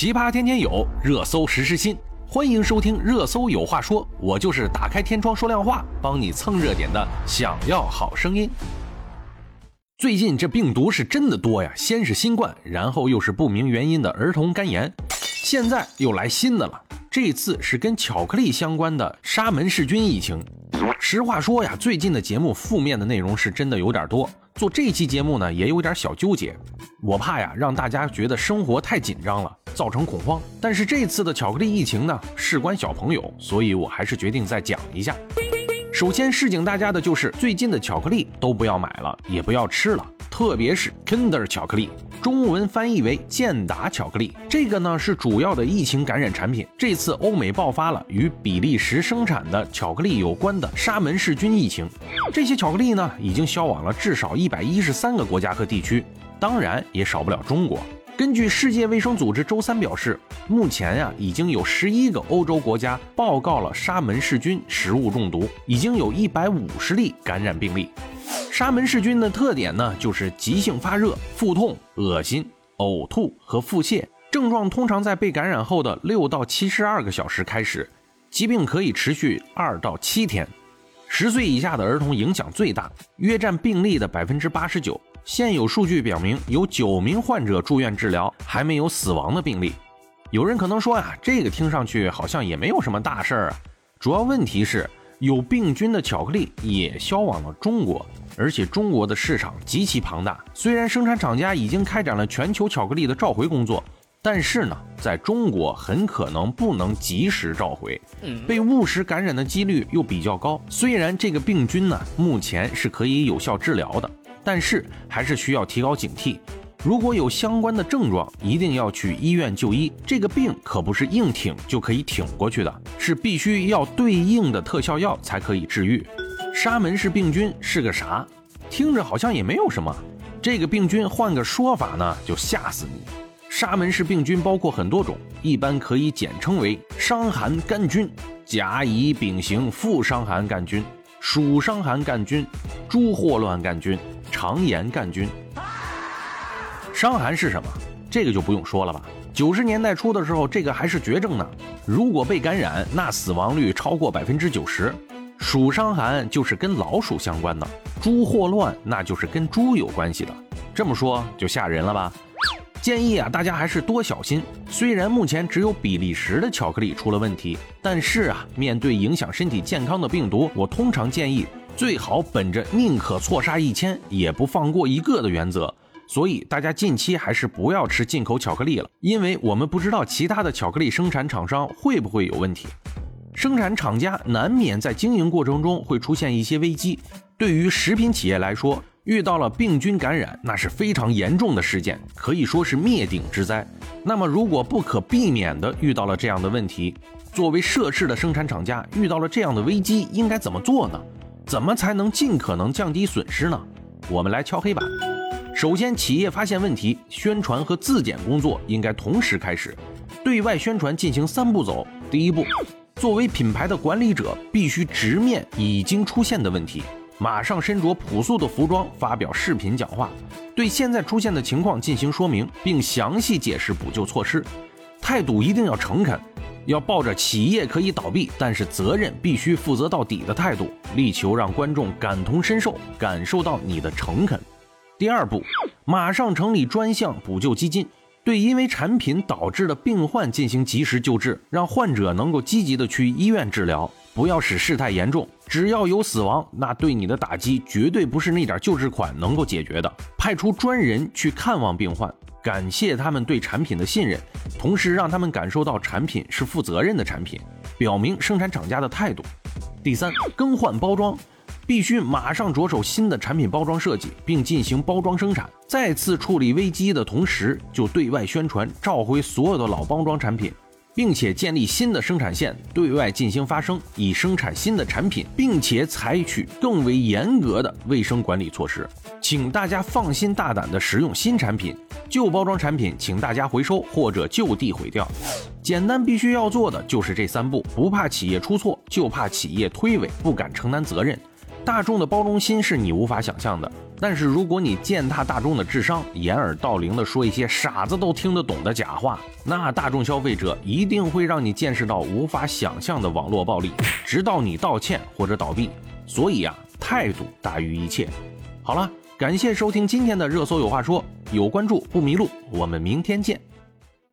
奇葩天天有，热搜时时新。欢迎收听《热搜有话说》，我就是打开天窗说亮话，帮你蹭热点的。想要好声音。最近这病毒是真的多呀，先是新冠，然后又是不明原因的儿童肝炎，现在又来新的了。这次是跟巧克力相关的沙门氏菌疫情。实话说呀，最近的节目负面的内容是真的有点多。做这期节目呢，也有点小纠结。我怕呀，让大家觉得生活太紧张了，造成恐慌。但是这次的巧克力疫情呢，事关小朋友，所以我还是决定再讲一下。首先示警大家的就是，最近的巧克力都不要买了，也不要吃了，特别是 Kinder 巧克力。中文翻译为健达巧克力，这个呢是主要的疫情感染产品。这次欧美爆发了与比利时生产的巧克力有关的沙门氏菌疫情，这些巧克力呢已经销往了至少一百一十三个国家和地区，当然也少不了中国。根据世界卫生组织周三表示，目前呀已经有十一个欧洲国家报告了沙门氏菌食物中毒，已经有一百五十例感染病例。沙门氏菌的特点呢，就是急性发热、腹痛、恶心、呕吐和腹泻，症状通常在被感染后的六到七十二个小时开始，疾病可以持续二到七天。十岁以下的儿童影响最大，约占病例的百分之八十九。现有数据表明，有九名患者住院治疗，还没有死亡的病例。有人可能说啊，这个听上去好像也没有什么大事儿啊。主要问题是，有病菌的巧克力也销往了中国。而且中国的市场极其庞大，虽然生产厂家已经开展了全球巧克力的召回工作，但是呢，在中国很可能不能及时召回，被误食感染的几率又比较高。虽然这个病菌呢目前是可以有效治疗的，但是还是需要提高警惕。如果有相关的症状，一定要去医院就医。这个病可不是硬挺就可以挺过去的，是必须要对应的特效药才可以治愈。沙门氏病菌是个啥？听着好像也没有什么。这个病菌换个说法呢，就吓死你。沙门氏病菌包括很多种，一般可以简称为伤寒杆菌、甲乙丙型副伤寒杆菌、属伤寒杆菌、猪霍乱杆菌、肠炎杆菌。伤寒是什么？这个就不用说了吧。九十年代初的时候，这个还是绝症呢。如果被感染，那死亡率超过百分之九十。鼠伤寒就是跟老鼠相关的，猪霍乱那就是跟猪有关系的。这么说就吓人了吧？建议啊，大家还是多小心。虽然目前只有比利时的巧克力出了问题，但是啊，面对影响身体健康的病毒，我通常建议最好本着宁可错杀一千也不放过一个的原则。所以大家近期还是不要吃进口巧克力了，因为我们不知道其他的巧克力生产厂商会不会有问题。生产厂家难免在经营过程中会出现一些危机。对于食品企业来说，遇到了病菌感染，那是非常严重的事件，可以说是灭顶之灾。那么，如果不可避免的遇到了这样的问题，作为涉事的生产厂家，遇到了这样的危机，应该怎么做呢？怎么才能尽可能降低损失呢？我们来敲黑板。首先，企业发现问题，宣传和自检工作应该同时开始，对外宣传进行三步走。第一步。作为品牌的管理者，必须直面已经出现的问题，马上身着朴素的服装发表视频讲话，对现在出现的情况进行说明，并详细解释补救措施。态度一定要诚恳，要抱着企业可以倒闭，但是责任必须负责到底的态度，力求让观众感同身受，感受到你的诚恳。第二步，马上成立专项补救基金。对因为产品导致的病患进行及时救治，让患者能够积极的去医院治疗，不要使事态严重。只要有死亡，那对你的打击绝对不是那点救治款能够解决的。派出专人去看望病患，感谢他们对产品的信任，同时让他们感受到产品是负责任的产品，表明生产厂家的态度。第三，更换包装。必须马上着手新的产品包装设计，并进行包装生产。再次处理危机的同时，就对外宣传召回所有的老包装产品，并且建立新的生产线，对外进行发声，以生产新的产品，并且采取更为严格的卫生管理措施。请大家放心大胆的使用新产品，旧包装产品请大家回收或者就地毁掉。简单必须要做的就是这三步，不怕企业出错，就怕企业推诿不敢承担责任。大众的包容心是你无法想象的。但是如果你践踏大众的智商，掩耳盗铃的说一些傻子都听得懂的假话，那大众消费者一定会让你见识到无法想象的网络暴力，直到你道歉或者倒闭。所以啊，态度大于一切。好了，感谢收听今天的热搜有话说，有关注不迷路，我们明天见。